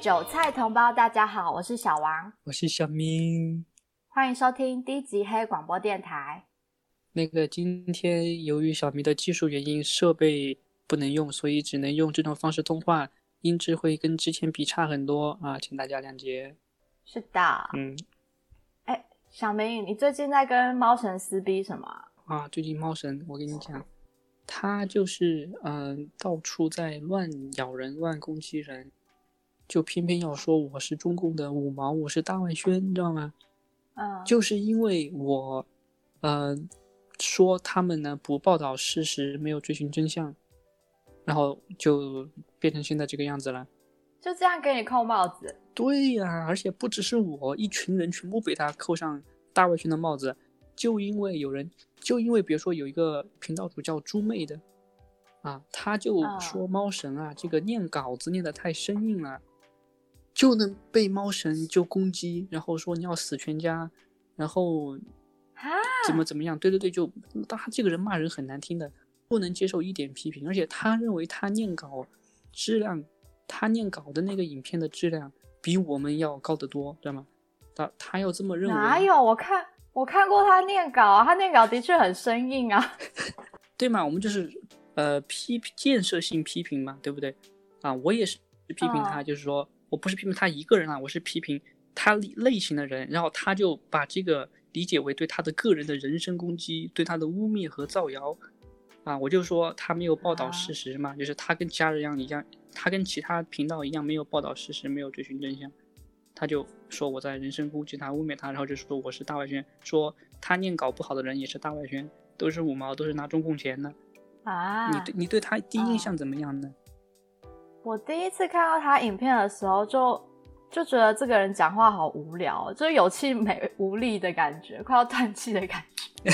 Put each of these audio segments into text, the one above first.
韭菜同胞，大家好，我是小王，我是小明，欢迎收听低级黑广播电台。那个今天由于小明的技术原因，设备不能用，所以只能用这种方式通话，音质会跟之前比差很多啊，请大家谅解。是的，嗯，哎，小明，你最近在跟猫神撕逼什么？啊，最近猫神，我跟你讲，他就是嗯，到处在乱咬人、乱攻击人。就偏偏要说我是中共的五毛，我是大外宣，你知道吗？嗯，就是因为我，呃，说他们呢不报道事实，没有追寻真相，然后就变成现在这个样子了。就这样给你扣帽子？对呀，而且不只是我，一群人全部被他扣上大外宣的帽子，就因为有人，就因为比如说有一个频道主叫猪妹的，啊，他就说猫神啊，这个念稿子念得太生硬了。就能被猫神就攻击，然后说你要死全家，然后怎么怎么样？对对对，就他这个人骂人很难听的，不能接受一点批评，而且他认为他念稿质量，他念稿的那个影片的质量比我们要高得多，知道吗？他他要这么认为？哪有？我看我看过他念稿，他念稿的确很生硬啊。对嘛？我们就是呃批建设性批评嘛，对不对？啊，我也是批评他，就是说。我不是批评他一个人啊，我是批评他类型的人，然后他就把这个理解为对他的个人的人身攻击，对他的污蔑和造谣，啊，我就说他没有报道事实嘛，就是他跟其他人一样，一样，他跟其他频道一样没有报道事实，没有追寻真相，他就说我在人身攻击他，污蔑他，然后就说我是大外宣，说他念稿不好的人也是大外宣，都是五毛，都是拿中共钱的，啊，你对你对他第一印象怎么样呢？我第一次看到他影片的时候，就就觉得这个人讲话好无聊，就是有气没 无力的感觉，快要断气的感觉。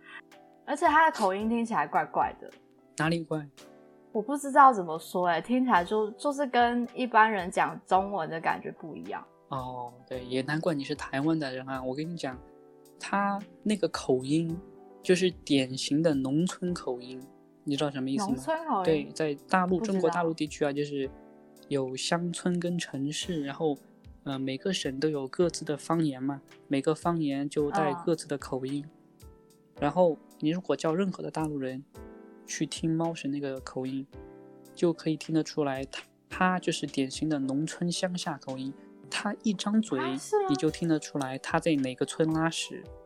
而且他的口音听起来怪怪的，哪里怪？我不知道怎么说，哎，听起来就就是跟一般人讲中文的感觉不一样。哦，对，也难怪你是台湾的人啊！我跟你讲，他那个口音就是典型的农村口音。你知道什么意思吗？对，在大陆中国大陆地区啊，就是有乡村跟城市，然后，呃，每个省都有各自的方言嘛，每个方言就带各自的口音。然后你如果叫任何的大陆人去听猫神那个口音，就可以听得出来，他他就是典型的农村乡下口音。他一张嘴，你就听得出来他在哪个村拉屎。哦，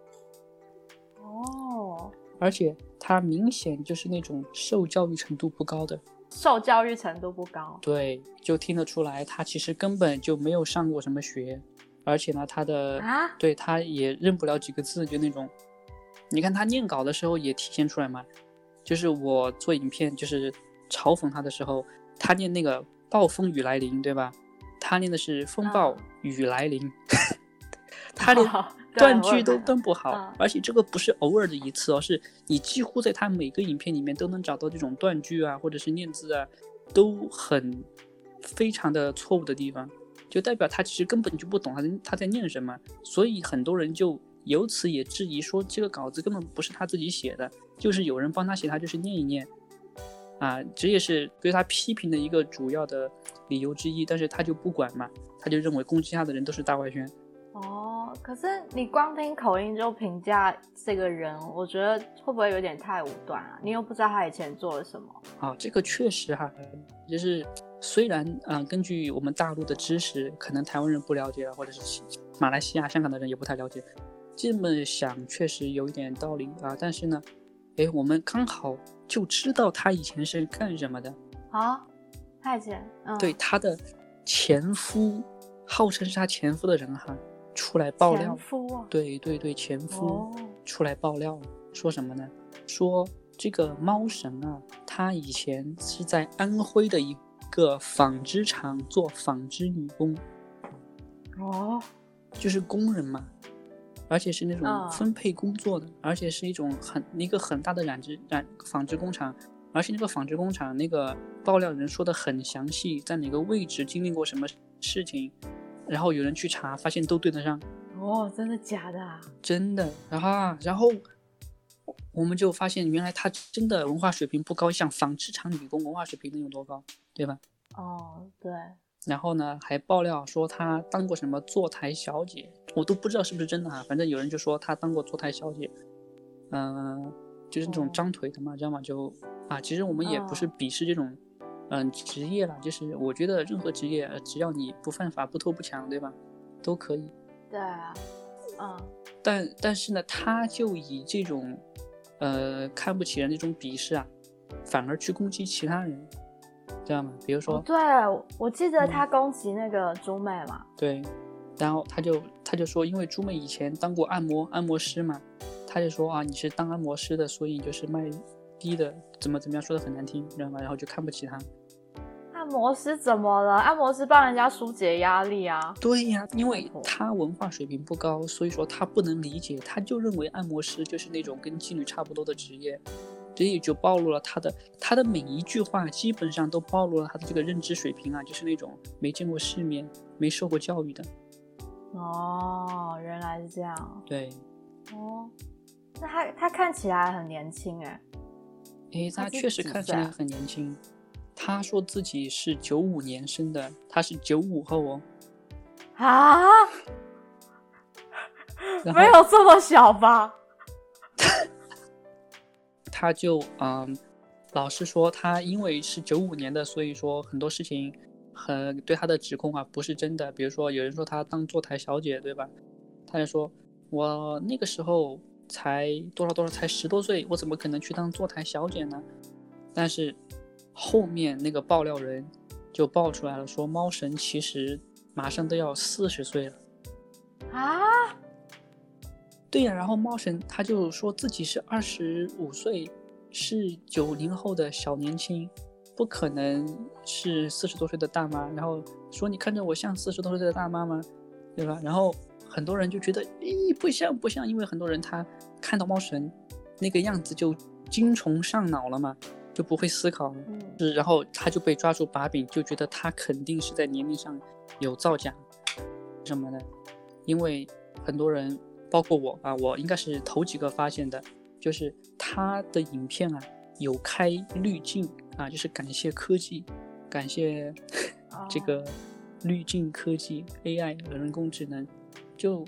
而且。他明显就是那种受教育程度不高的，受教育程度不高，对，就听得出来，他其实根本就没有上过什么学，而且呢，他的啊，对，他也认不了几个字，就那种，你看他念稿的时候也体现出来嘛，就是我做影片就是嘲讽他的时候，他念那个暴风雨来临，对吧？他念的是风暴雨来临，他连。断句都断不好，而且这个不是偶尔的一次哦，是你几乎在他每个影片里面都能找到这种断句啊，或者是念字啊，都很非常的错误的地方，就代表他其实根本就不懂他他在念什么，所以很多人就由此也质疑说这个稿子根本不是他自己写的，就是有人帮他写，他就是念一念，啊，这也是对他批评的一个主要的理由之一，但是他就不管嘛，他就认为攻击他的人都是大外宣。可是你光听口音就评价这个人，我觉得会不会有点太武断啊？你又不知道他以前做了什么。啊，这个确实哈，就是虽然嗯，根据我们大陆的知识，可能台湾人不了解，或者是马来西亚、香港的人也不太了解。这么想确实有一点道理啊，但是呢，哎，我们刚好就知道他以前是干什么的。啊，太监，嗯，对他的前夫，号称是他前夫的人哈。出来爆料，对对对，前夫出来爆料，说什么呢？说这个猫神啊，他以前是在安徽的一个纺织厂做纺织女工，哦，就是工人嘛，而且是那种分配工作的，而且是一种很一个很大的染织染纺织工厂，而且那个纺织工厂那个爆料人说的很详细，在哪个位置经历过什么事情。然后有人去查，发现都对得上。哦，真的假的？真的。然后，然后我们就发现，原来他真的文化水平不高。像纺织厂女工，文化水平能有多高？对吧？哦，对。然后呢还爆料说他当过什么坐台小姐，我都不知道是不是真的啊，反正有人就说他当过坐台小姐，嗯、就是那种哦张腿的嘛，知道吗？就啊，其实我们也不是哦鄙视这种嗯职业啦，就是我觉得任何职业，呃只要你不犯法、不偷不抢，对吧，都可以。对啊，嗯，但但是呢，他就以这种呃看不起人这种鄙视啊，反而去攻击其他人，知道吗？比如说、哦，对，我我记得嗯他攻击那个朱妹嘛，对，然后他就他就说，因为朱妹以前当过按摩按摩师嘛，他就说啊，你是当按摩师的，所以你就是卖逼的，怎么怎么样，说的很难听，知道吗？然后就看不起他。按摩师怎么了？按摩师帮人家疏解压力啊。对呀，因为他文化水平不高，所以说他不能理解，他就认为按摩师就是那种跟妓女差不多的职业，所以就暴露了他的他的每一句话基本上都暴露了他的这个认知水平啊，就是那种没见过世面、没受过教育的。哦，原来是这样。对，哦，那他他看起来很年轻哎。诶，他确实看起来很年轻。他说自己是九五年生的，他是九五后哦。啊，没有这么小吧？他就嗯，老师说他因为是九五年的，所以说很多事情很对他的指控啊不是真的。比如说有人说他当坐台小姐，对吧？他就说我那个时候才多少多少，才十多岁，我怎么可能去当坐台小姐呢？但是后面那个爆料人就爆出来了，说猫神其实马上都要四十岁了。啊，对呀、然后猫神他就说自己是二十五岁，是九零后的小年轻，不可能是四十多岁的大妈。然后说你看着我像四十多岁的大妈吗？对吧？然后很多人就觉得，咦，不像不像，因为很多人他看到猫神那个样子就精虫上脑了嘛，就不会思考了。嗯，是，然后他就被抓住把柄，就觉得他肯定是在年龄上有造假什么的，因为很多人，包括我啊，我应该是头几个发现的，就是他的影片啊有开滤镜啊，就是感谢科技，感谢这哦个滤镜科技 AI 人工智能，就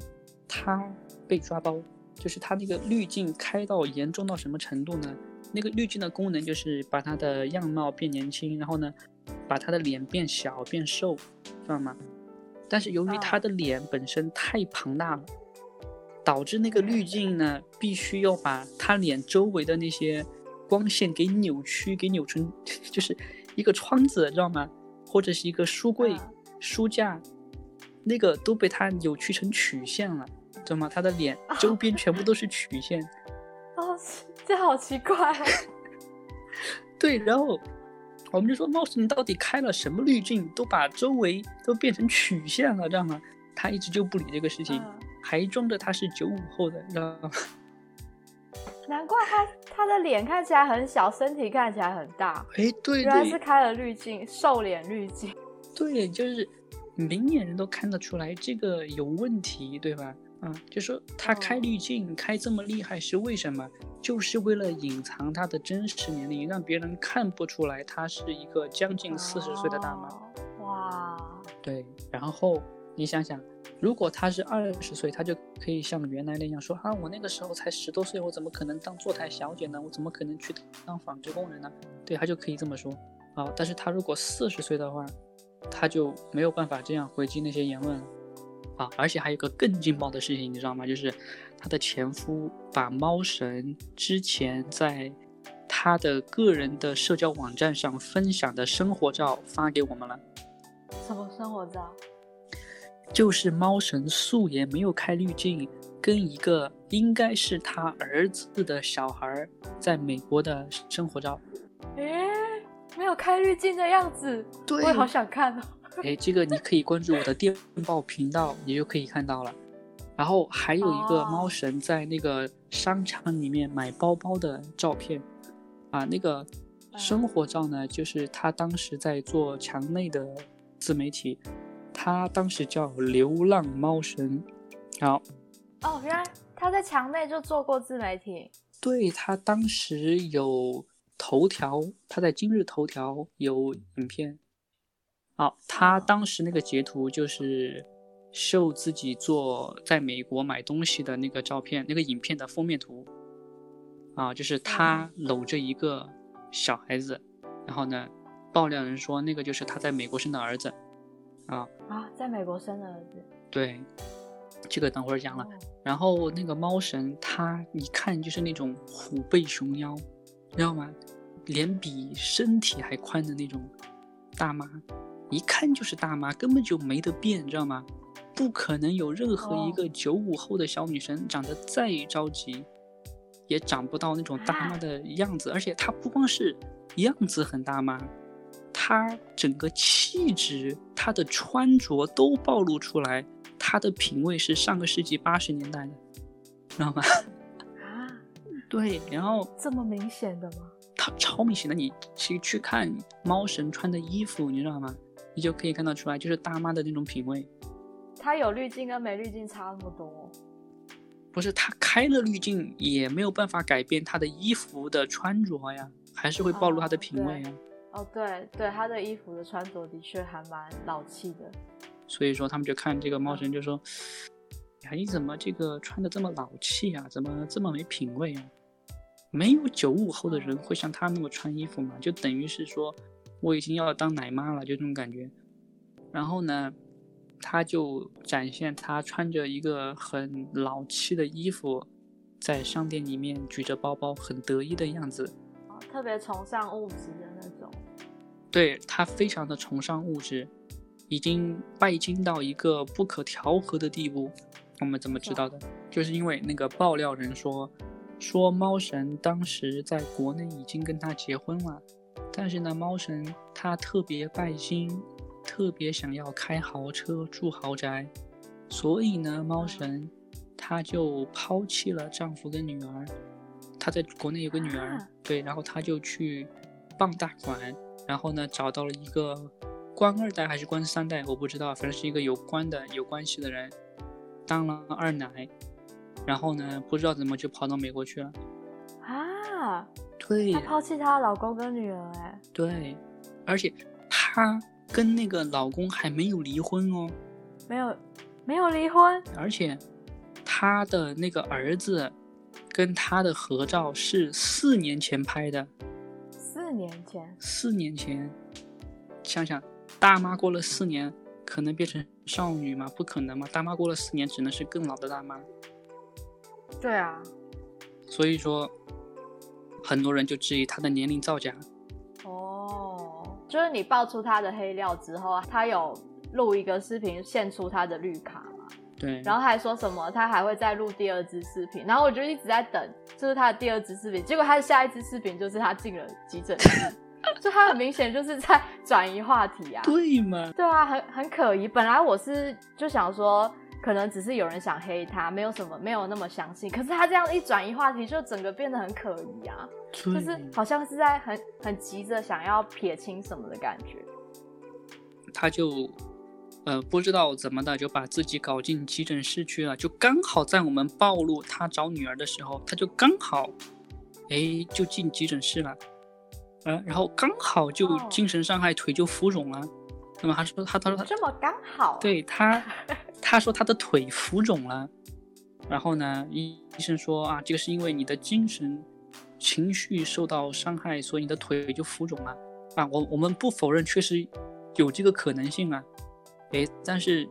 他被抓包，就是他那个滤镜开到严重到什么程度呢？那个滤镜的功能就是把他的样貌变年轻，然后呢，把他的脸变小变瘦，知道吗？但是由于啊他的脸本身太庞大了，导致那个滤镜呢，必须要把他脸周围的那些光线给扭曲，给扭成 就是一个窗子，知道吗？或者是一个书柜、啊书架，那个都被他扭曲成曲线了，知道吗？他的脸周边全部都是曲线。哦，这好奇怪哦。对，然后我们就说貌似你到底开了什么滤镜，都把周围都变成曲线了，这样吗？他一直就不理这个事情，嗯还装着他是九五后的，知道吗？难怪他他的脸看起来很小，身体看起来很大，哎，对原来是开了滤镜，瘦脸滤镜。对，就是明眼人都看得出来这个有问题，对吧？啊，就说他开哦滤镜开这么厉害是为什么？就是为了隐藏他的真实年龄，让别人看不出来他是一个将近四十岁的大妈。哦哇，对，然后你想想，如果他是二十岁，他就可以像原来那样说啊，我那个时候才十多岁，我怎么可能当坐台小姐呢？我怎么可能去当纺织工人呢？对他就可以这么说啊。但是他如果四十岁的话，他就没有办法这样回击那些言论了啊。而且还有一个更劲爆的事情，你知道吗？就是他的前夫把猫神之前在他的个人的社交网站上分享的生活照发给我们了。什么生活照？就是猫神素颜没有开滤镜，跟一个应该是他儿子的小孩儿在美国的生活照。诶，没有开滤镜的样子，对我也好想看哦。哎，这个你可以关注我的电报频道，你就可以看到了。然后还有一个哦猫神在那个商场里面买包包的照片，啊，那个生活照呢，就是他当时在做墙内的自媒体，他当时叫流浪猫神，好，哦，原来他在墙内就做过自媒体。对他当时有头条，他在今日头条有影片好，他当时那个截图就是秀自己做在美国买东西的那个照片，那个影片的封面图。啊，就是他搂着一个小孩子，然后呢，爆料人说那个就是他在美国生的儿子。啊啊，在美国生的儿子。对，这个等会儿讲了。然后那个猫神，他一看就是那种虎背熊腰，知道吗？脸比身体还宽的那种大妈。一看就是大妈，根本就没得变，你知道吗？不可能有任何一个九五后的小女生长得再着急，也长不到那种大妈的样子。而且她不光是样子很大妈，她整个气质、她的穿着都暴露出来，她的品味是上个世纪八十年代的，知道吗？啊，对，然后这么明显的吗？她超明显的，你去去看猫神穿的衣服，你知道吗？你就可以看得出来，就是大妈的那种品味。它有滤镜跟没滤镜差那么多？不是，它开了滤镜也没有办法改变她的衣服的穿着呀，还是会暴露她的品味呀。哦，对对，他的衣服的穿着的确还蛮老气的。所以说，他们就看这个猫神就说：“呀，你怎么这个穿的这么老气啊？怎么这么没品味啊？没有九五后的人会像他那么穿衣服吗？就等于是说。”我已经要当奶妈了，就这种感觉。然后呢，他就展现他穿着一个很老气的衣服，在商店里面举着包包，很得意的样子。特别崇尚物质的那种。对他非常的崇尚物质，已经拜金到一个不可调和的地步。我们怎么知道的？就是因为那个爆料人说，说猫神当时在国内已经跟他结婚了。但是呢，猫神他特别拜金，特别想要开豪车住豪宅，所以呢，猫神他就抛弃了丈夫跟女儿。他在国内有个女儿，对，然后他就去傍大款，然后呢，找到了一个官二代还是官三代，我不知道，反正是一个有关的有关系的人，当了二奶，然后呢，不知道怎么就跑到美国去了。啊。对，她抛弃她老公跟女儿，哎，对，而且她跟那个老公还没有离婚哦，没有，没有离婚，而且她的那个儿子跟她的合照是四年前拍的，四年前，四年前，想想大妈过了四年可能变成少女吗？不可能吗？大妈过了四年只能是更老的大妈，对啊，所以说。很多人就质疑他的年龄造假。哦，就是你爆出他的黑料之后，他有录一个视频献出他的绿卡嘛？对。然后还说什么他还会再录第二支视频，然后我就一直在等，就是他的第二支视频。结果他的下一支视频就是他进了急诊室，就他很明显就是在转移话题啊。对吗？对啊，很很可疑。本来我是就想说。可能只是有人想黑他，没有什么，没有那么相信。可是他这样一转移话题，就整个变得很可疑啊，就是好像是在很很急着想要撇清什么的感觉。他就呃不知道怎么的，就把自己搞进急诊室去了。就刚好在我们暴露他找女儿的时候，他就刚好哎就进急诊室了，嗯，然后刚好就精神伤害，腿就浮肿了。那么他说他他说他这么刚好，对他。他说他的腿浮肿了，然后呢，医医生说啊，这个是因为你的精神情绪受到伤害，所以你的腿就浮肿了啊。我我们不否认，确实有这个可能性啊。诶，但是，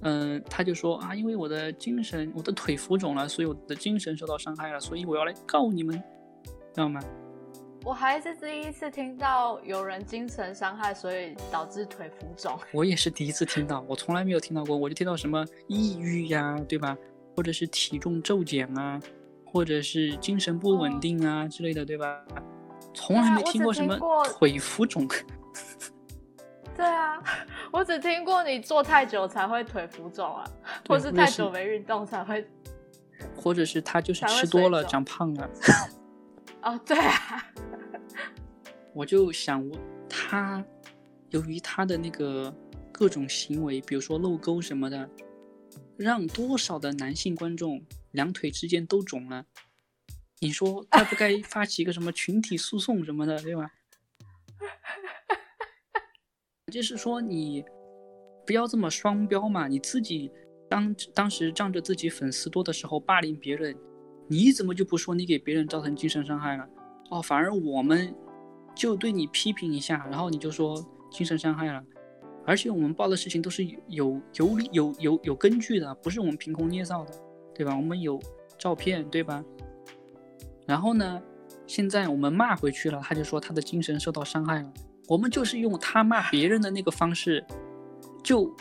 嗯，他就说啊，因为我的精神，我的腿浮肿了，所以我的精神受到伤害了，所以我要来告你们，知道吗？我还是第一次听到有人精神伤害，所以导致腿浮肿。我也是第一次听到，我从来没有听到过。我就听到什么抑郁呀，对吧？或者是体重骤减啊，或者是精神不稳定啊之类的，对吧？从来没听过什么腿浮肿。对啊，我只听过你坐太久才会腿浮肿啊，或是太久没运动才会，或者是他就是吃多了长胖了。哦，对啊。我就想，他由于他的那个各种行为，比如说露沟什么的，让多少的男性观众两腿之间都肿了。你说该不该发起一个什么群体诉讼什么的，对吧？就是说你不要这么双标嘛，你自己当当时仗着自己粉丝多的时候霸凌别人，你怎么就不说你给别人造成精神伤害了？哦，反而我们就对你批评一下，然后你就说精神伤害了，而且我们报的事情都是有有有有有根据的，不是我们凭空捏造的，对吧？我们有照片，对吧？然后呢，现在我们骂回去了，他就说他的精神受到伤害了。我们就是用他骂别人的那个方式，就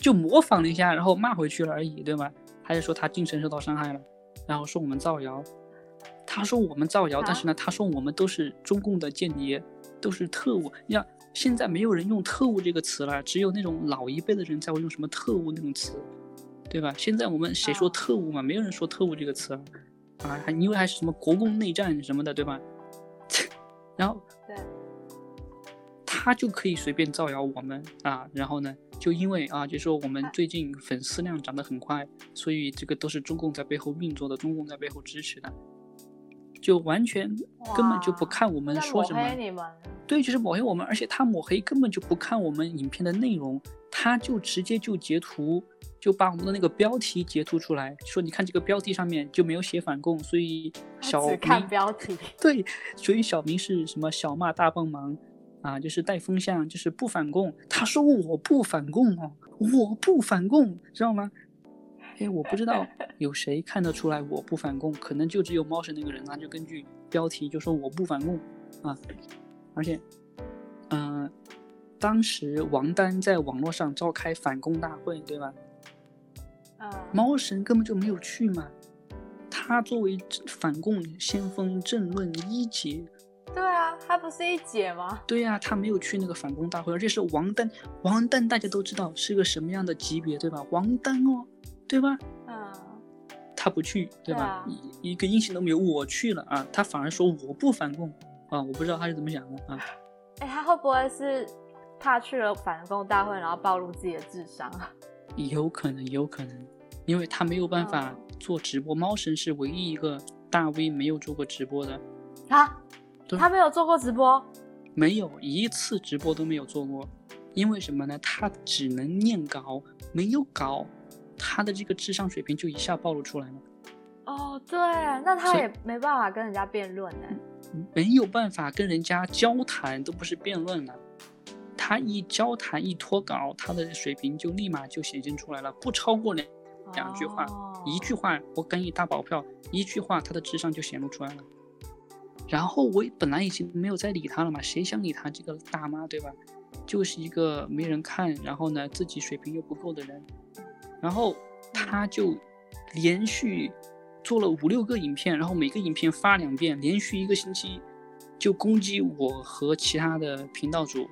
就模仿了一下，然后骂回去了而已，对吧？他就说他精神受到伤害了，然后说我们造谣。他说我们造谣，但是呢，他说我们都是中共的间谍，都是特务。你看，现在没有人用特务这个词了，只有那种老一辈的人才会用什么特务那种词，对吧？现在我们谁说特务嘛？没有人说特务这个词了，啊，还因为还是什么国共内战什么的，对吧？然后。他就可以随便造谣我们啊，然后呢，就因为啊，就说我们最近粉丝量涨得很快，所以这个都是中共在背后运作的，中共在背后支持的，就完全根本就不看我们说什么，对，就是抹黑我们，而且他抹黑根本就不看我们影片的内容，他就直接就截图，就把我们的那个标题截图出来，说你看这个标题上面就没有写反共，所以小明看标题，对，所以小明是什么小骂大帮忙。啊，就是带风向，就是不反共。他说我不反共哦，我不反共，知道吗？哎，我不知道 有谁看得出来我不反共，可能就只有猫神那个人啊，就根据标题就说我不反共啊。而且，嗯，当时王丹在网络上召开反共大会，对吧？啊，猫神根本就没有去嘛。他作为反共先锋，政论一姐。对啊，他不是一姐吗？对呀，他没有去那个反共大会，而且是王丹。王丹大家都知道是个什么样的级别，对吧？王丹哦，对吧？啊。他不去，对吧？一一个音信都没有，我去了啊，他反而说我不反共啊，我不知道他是怎么想的啊。哎，他会不会是怕去了反共大会，然后暴露自己的智商啊？有可能，有可能，因为他没有办法做直播。猫神是唯一一个大 V 没有做过直播的啊。他没有做过直播，没有一次直播都没有做过，因为什么呢？他只能念稿，没有稿，他的这个智商水平就一下暴露出来了。哦，对，那他也没办法跟人家辩论呢，没有办法跟人家交谈，都不是辩论了。他一交谈一脱稿，他的水平就立马就显现出来了，不超过两两句话，一句话我给你大保票，一句话他的智商就显露出来了。然后我本来已经没有再理他了嘛，谁想理他这个大妈，对吧？就是一个没人看，然后呢自己水平又不够的人，然后他就连续做了五六个影片，然后每个影片发两遍，连续一个星期就攻击我和其他的频道主，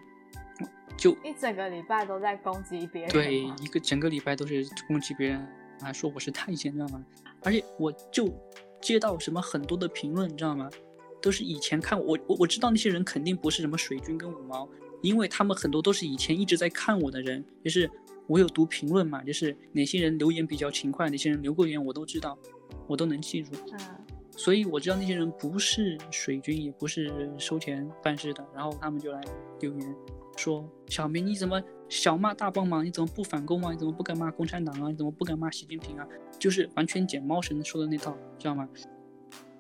就一整个礼拜都在攻击别人。对，一个整个礼拜都是攻击别人，还说我是太监，知道吗？而且我就接到什么很多的评论，你知道吗？都是以前看我我我知道那些人肯定不是什么水军跟五毛，因为他们很多都是以前一直在看我的人，就是我有读评论嘛，就是哪些人留言比较勤快，哪些人留过言我都知道，我都能记住。嗯，所以我知道那些人不是水军，也不是收钱办事的，然后他们就来留言说：“小明你怎么小骂大帮忙？你怎么不反攻啊？你怎么不敢骂共产党啊？你怎么不敢骂习近平啊？”就是完全捡猫神说的那套，知道吗？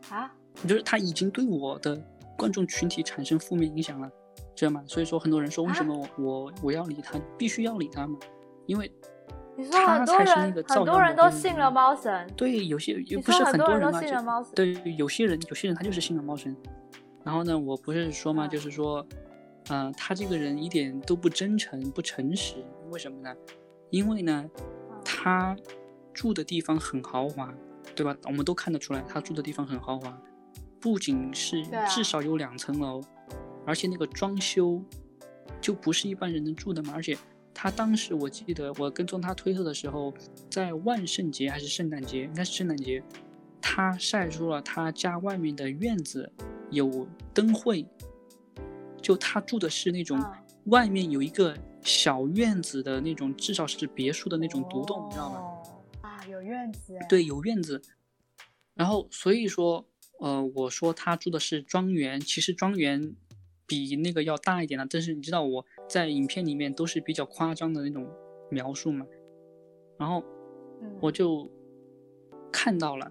啊？就是他已经对我的观众群体产生负面影响了，知道吗？所以说很多人说为什么我我要理他，必须要理他嘛？因为你说很多人很多人都信了猫神，对，有些也不是很多人都信了猫神，对，有些人有些人他就是信了猫神。然后呢，我不是说嘛，就是说，嗯，他这个人一点都不真诚不诚实，为什么呢？因为呢，他住的地方很豪华，对吧？我们都看得出来，他住的地方很豪华。不仅是至少有两层楼，而且那个装修就不是一般人能住的嘛。而且他当时我记得我跟踪他推特的时候，在万圣节还是圣诞节，应该是圣诞节，他晒出了他家外面的院子有灯会，就他住的是那种外面有一个小院子的那种，至少是别墅的那种独栋，你知道吗？啊，有院子。对，有院子。然后所以说。呃，我说他住的是庄园，其实庄园比那个要大一点了。但是你知道我在影片里面都是比较夸张的那种描述嘛，然后我就看到了，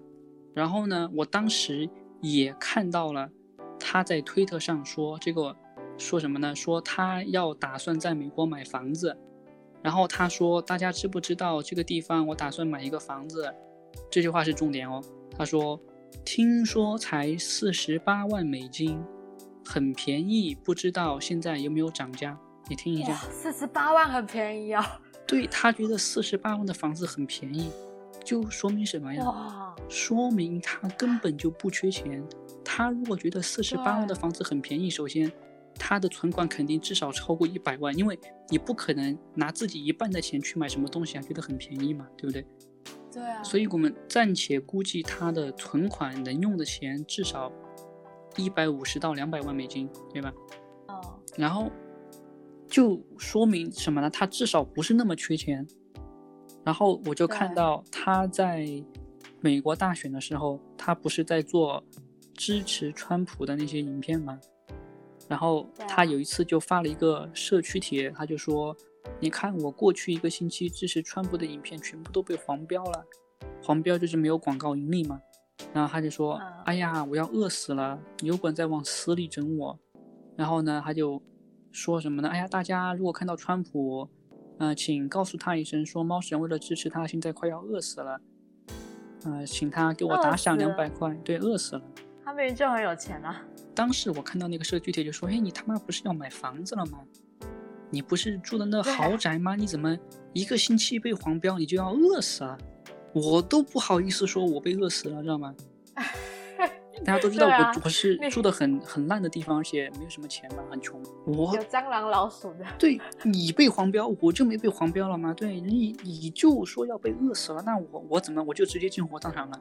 然后呢，我当时也看到了他在推特上说这个说什么呢？说他要打算在美国买房子，然后他说大家知不知道这个地方我打算买一个房子？这句话是重点哦。他说。听说才四十八万美金，很便宜，不知道现在有没有涨价？你听一下，四十八万很便宜啊。对他觉得四十八万的房子很便宜，就说明什么呀？说明他根本就不缺钱。他如果觉得四十八万的房子很便宜，首先他的存款肯定至少超过一百万，因为你不可能拿自己一半的钱去买什么东西啊，觉得很便宜嘛，对不对？对啊，所以我们暂且估计他的存款能用的钱至少一百五十到两百万美金，对吧？哦，然后就说明什么呢？他至少不是那么缺钱。然后我就看到他在美国大选的时候，他不是在做支持川普的那些影片吗？然后他有一次就发了一个社区帖，他就说。你看，我过去一个星期支持川普的影片全部都被黄标了，黄标就是没有广告盈利嘛。然后他就说：“哎呀，我要饿死了，有本再往死里整我。”然后呢，他就说什么呢？哎呀，大家如果看到川普，呃，请告诉他一声，说猫神为了支持他，现在快要饿死了。呃，请他给我打赏两百块。对，饿死了。他明明就很有钱啊。当时我看到那个社区帖就说：“哎，你他妈不是要买房子了吗？”你不是住的那豪宅吗？你怎么一个星期被黄标，你就要饿死啊？我都不好意思说我被饿死了，知道吗？大家都知道我我是住的很很烂的地方，而且没有什么钱嘛，很穷。我有蟑螂老鼠的。对你被黄标，我就没被黄标了吗？对你你就说要被饿死了，那我我怎么我就直接进火葬场了？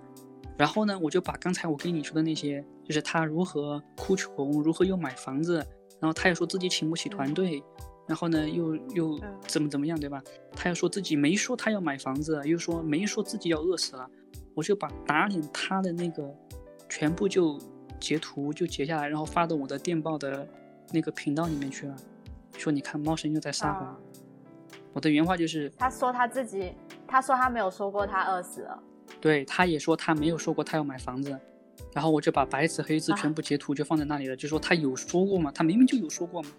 然后呢，我就把刚才我跟你说的那些，就是他如何哭穷，如何又买房子，然后他也说自己请不起团队。然后呢，又又怎么怎么样，对吧？他又说自己没说他要买房子，又说没说自己要饿死了。我就把打脸他的那个全部就截图就截下来，然后发到我的电报的那个频道里面去了。说你看猫神又在撒谎。我的原话就是，他说他自己，他说他没有说过他饿死了。对，他也说他没有说过他要买房子。然后我就把白纸黑字全部截图就放在那里了，就说他有说过吗？他明明就有说过嘛。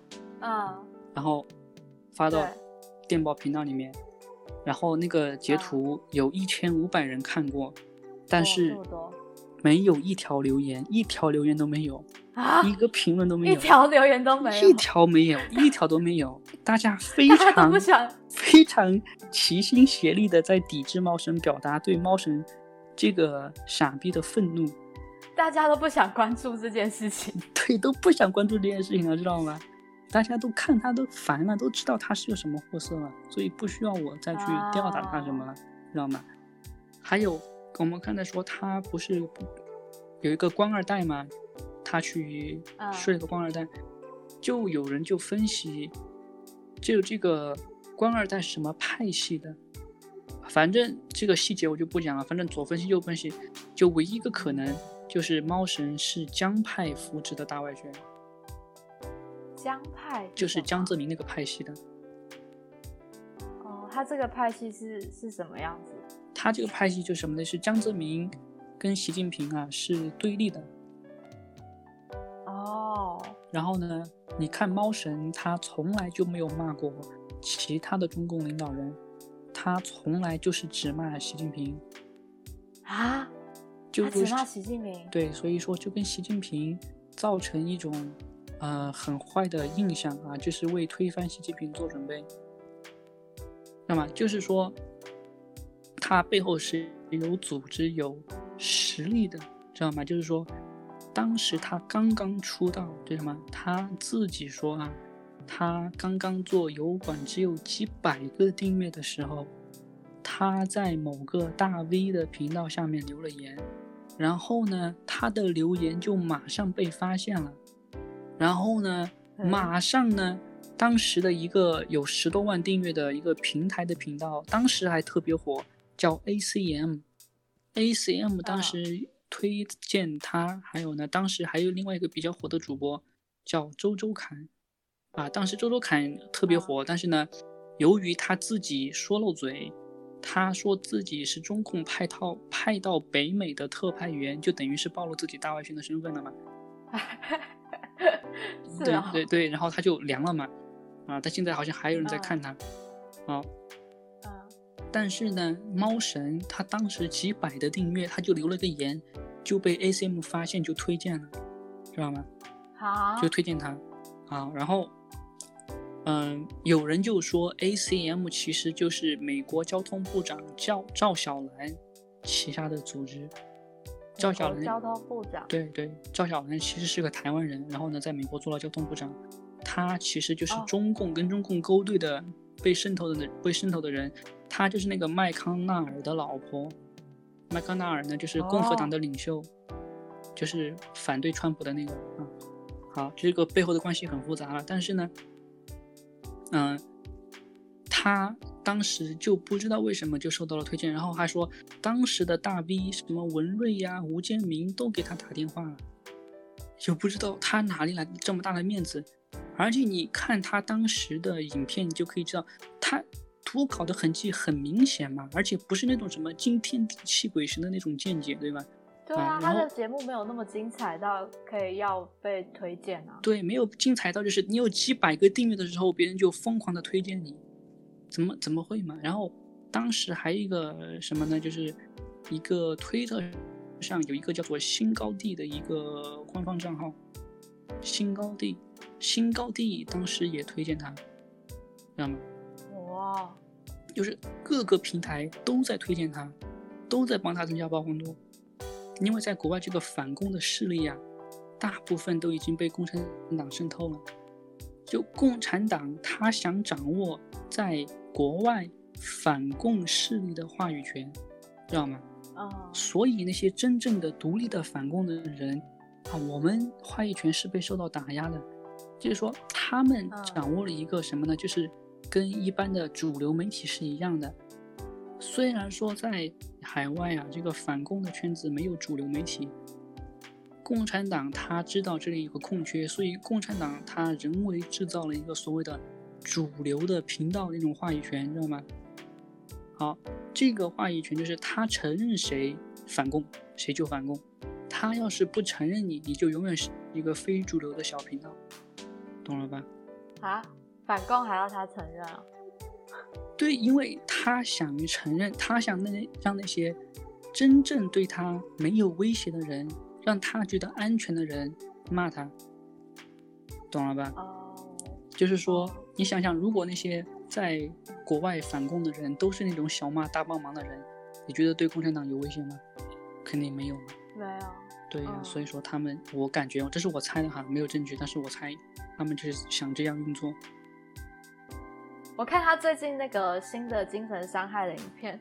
嗯。然后发到电报频道里面，然后那个截图有一千五百人看过，但是没有一条留言，一条留言都没有，一个评论都没有，一条留言都没有，一条没有，一条都没有。大家非 常非常齐心协力的在抵制猫神，表达对猫神这个傻逼的愤怒。大家都不想关注这件事情，对，都不想关注这件事情了，知道吗？大家都看他都烦了，都知道他是个什么货色了，所以不需要我再去吊打他什么了，知道吗？还有我们刚才说他不是有一个官二代吗？他去睡了个官二代，就有人就分析，就这个官二代是什么派系的？反正这个细节我就不讲了，反正左分析右分析，就唯一一个可能就是猫神是江派扶植的大外宣。江派就是江泽民那个派系的。哦，他这个派系是是什么样子？他这个派系就什么呢？是江泽民跟习近平啊是对立的。哦。然后呢，你看猫神，他从来就没有骂过其他的中共领导人，他从来就是只骂习近平。啊？就只骂习近平？对，所以说就跟习近平造成一种。呃，很坏的印象啊，就是为推翻习近平做准备。那么就是说，他背后是有组织、有实力的，知道吗？就是说，当时他刚刚出道，对什么？他自己说啊，他刚刚做油管，只有几百个订阅的时候，他在某个大 V 的频道下面留了言，然后呢，他的留言就马上被发现了。然后呢，马上呢，当时的一个有十多万订阅的一个平台的频道，当时还特别火，叫 ACM，ACM 当时推荐他，还有呢，当时还有另外一个比较火的主播，叫周周侃，啊，当时周周侃特别火，但是呢，由于他自己说漏嘴，他说自己是中共派套派到北美的特派员，就等于是暴露自己大外宣的身份了嘛。对对对，然后他就凉了嘛，啊，他现在好像还有人在看他，啊，但是呢，猫神他当时几百的订阅，他就留了个言，就被 ACM 发现就推荐了，知道吗？好，就推荐他，啊，然后，嗯，有人就说 ACM 其实就是美国交通部长赵赵小兰旗下的组织。赵小兰，交通部长。对对，赵小兰其实是个台湾人，然后呢，在美国做了交通部长。他其实就是中共跟中共勾兑的，被渗透的被渗透的人。他就是那个麦康纳尔的老婆。麦康纳尔呢，就是共和党的领袖，就是反对川普的那个啊。好，这个背后的关系很复杂了，但是呢，嗯。他当时就不知道为什么就受到了推荐，然后还说当时的大 V 什么文瑞呀、吴建民都给他打电话了，就不知道他哪里来这么大的面子。而且你看他当时的影片，你就可以知道他图考的痕迹很明显嘛，而且不是那种什么惊天地泣鬼神的那种见解，对吧？对啊，他的节目没有那么精彩到可以要被推荐啊。对，没有精彩到就是你有几百个订阅的时候，别人就疯狂的推荐你。怎么怎么会嘛？然后当时还有一个什么呢？就是一个推特上有一个叫做“新高地”的一个官方账号，“新高地”，新高地当时也推荐他，知道吗？哇！就是各个平台都在推荐他，都在帮他增加曝光度，因为在国外这个反共的势力呀，大部分都已经被共产党渗透了。就共产党他想掌握在。国外反共势力的话语权，知道吗？啊，所以那些真正的独立的反共的人啊，我们话语权是被受到打压的。就是说，他们掌握了一个什么呢？就是跟一般的主流媒体是一样的。虽然说在海外啊，这个反共的圈子没有主流媒体，共产党他知道这里有个空缺，所以共产党他人为制造了一个所谓的。主流的频道那种话语权，知道吗？好，这个话语权就是他承认谁反共，谁就反共；他要是不承认你，你就永远是一个非主流的小频道，懂了吧？啊，反共还要他承认？对，因为他想承认，他想那让那些真正对他没有威胁的人，让他觉得安全的人骂他，懂了吧？哦，就是说。你想想，如果那些在国外反共的人都是那种小骂大帮忙的人，你觉得对共产党有威胁吗？肯定没有没有。对呀，所以说他们，我感觉这是我猜的哈，没有证据，但是我猜他们就是想这样运作。我看他最近那个新的精神伤害的影片，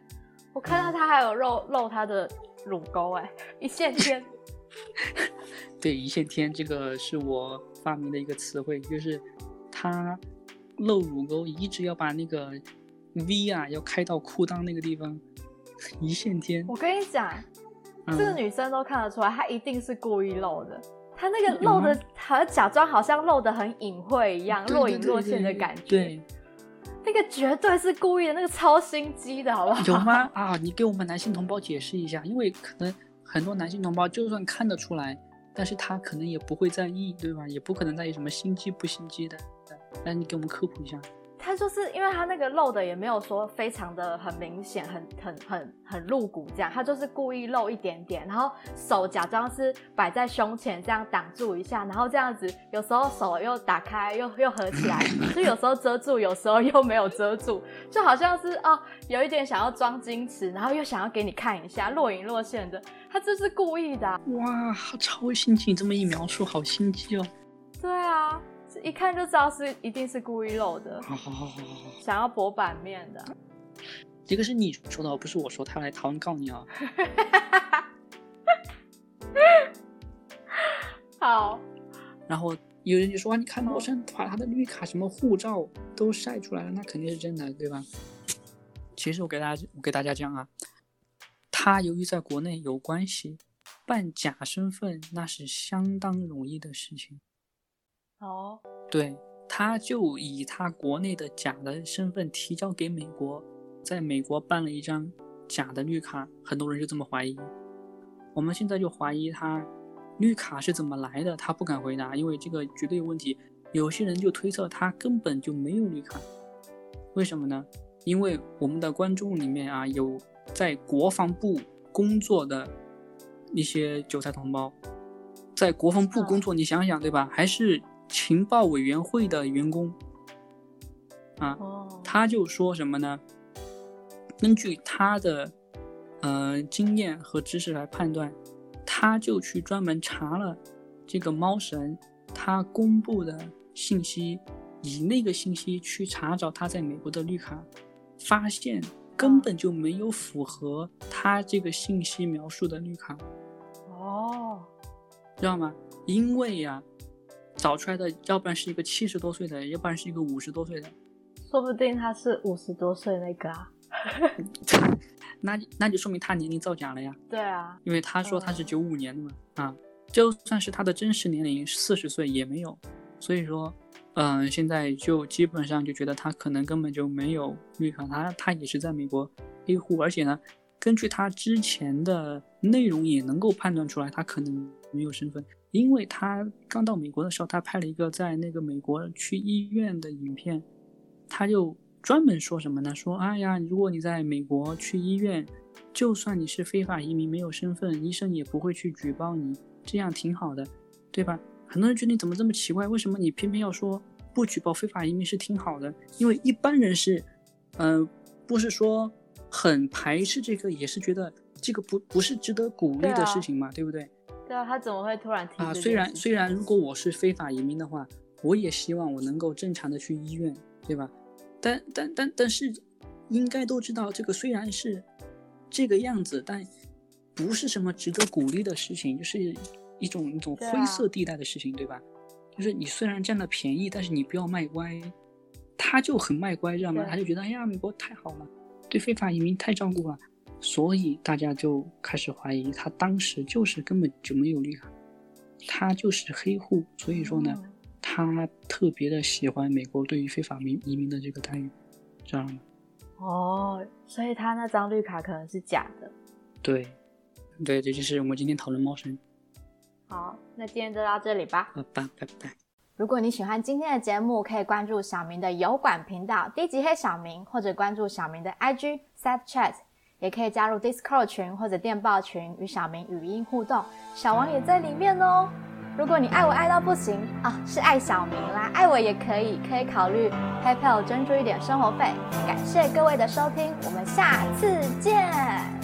我看到他还有露露他的乳沟，哎，一线天。对，一线天这个是我发明的一个词汇，就是他。露乳沟，一直要把那个 V 啊，要开到裤裆那个地方，一线天。我跟你讲，这个女生都看得出来，她一定是故意露的。她那个露的，好像假装好像露的很隐晦一样，若隐若现的感觉。对，那个绝对是故意的，那个超心机的，好不好？有吗？啊，你给我们男性同胞解释一下，因为可能很多男性同胞就算看得出来，但是他可能也不会在意，对吧？也不可能在意什么心机不心机的。来，你给我们科普一下。他就是因为他那个露的也没有说非常的很明显，很很很很露骨这样，他就是故意露一点点，然后手假装是摆在胸前这样挡住一下，然后这样子有时候手又打开又又合起来，就有时候遮住，有时候又没有遮住，就好像是哦有一点想要装矜持，然后又想要给你看一下若隐若现的，他这是故意的。哇，超心机！你这么一描述，好心机哦。对啊。一看就知道是一定是故意漏的，好好好好好，想要博版面的。这个是你说的，不是我说。他来台湾告你啊！好。然后有人就说：“你看，陌生把他的绿卡、什么护照都晒出来了，那肯定是真的，对吧？”其实我给大家，我给大家讲啊，他由于在国内有关系，办假身份那是相当容易的事情。哦，对，他就以他国内的假的身份提交给美国，在美国办了一张假的绿卡，很多人就这么怀疑。我们现在就怀疑他绿卡是怎么来的，他不敢回答，因为这个绝对有问题。有些人就推测他根本就没有绿卡，为什么呢？因为我们的观众里面啊，有在国防部工作的一些韭菜同胞，在国防部工作，你想想对吧？还是情报委员会的员工啊，他就说什么呢？根据他的呃经验和知识来判断，他就去专门查了这个猫神他公布的信息，以那个信息去查找他在美国的绿卡。发现根本就没有符合他这个信息描述的绿卡，哦，知道吗？因为呀，找出来的要不然是一个七十多岁的，要不然是一个五十多岁的，说不定他是五十多岁那个啊，那那就说明他年龄造假了呀。对啊，因为他说他是九五年的嘛，啊，就算是他的真实年龄四十岁也没有，所以说。嗯，现在就基本上就觉得他可能根本就没有绿卡，他他也是在美国黑户，而且呢，根据他之前的内容也能够判断出来，他可能没有身份，因为他刚到美国的时候，他拍了一个在那个美国去医院的影片，他就专门说什么呢？说哎呀，如果你在美国去医院，就算你是非法移民没有身份，医生也不会去举报你，这样挺好的，对吧？很多人觉得你怎么这么奇怪？为什么你偏偏要说不举报非法移民是挺好的？因为一般人是，嗯，不是说很排斥这个，也是觉得这个不不是值得鼓励的事情嘛，对不对？对啊，他怎么会突然停？啊，虽然虽然如果我是非法移民的话，我也希望我能够正常的去医院，对吧？但但但但是，应该都知道这个虽然是这个样子，但不是什么值得鼓励的事情，就是。一种一种灰色地带的事情，对吧？就是你虽然占了便宜，但是你不要卖乖。他就很卖乖，知道吗？他就觉得哎呀，美国太好了，对非法移民太照顾了，所以大家就开始怀疑他当时就是根本就没有绿卡，他就是黑户。所以说呢，他特别的喜欢美国对于非法民移民的这个待遇，知道吗？哦，所以他那张绿卡可能是假的。对，对，这就是我们今天讨论猫神。好，那今天就到这里吧。好吧拜拜。如果你喜欢今天的节目，可以关注小明的油管频道低级黑小明，或者关注小明的 IG Snapchat，也可以加入 Discord 群或者电报群与小明语音互动，小王也在里面哦。如果你爱我爱到不行啊，是爱小明啦，爱我也可以，可以考虑 PayPal 捐助一点生活费。感谢各位的收听，我们下次见。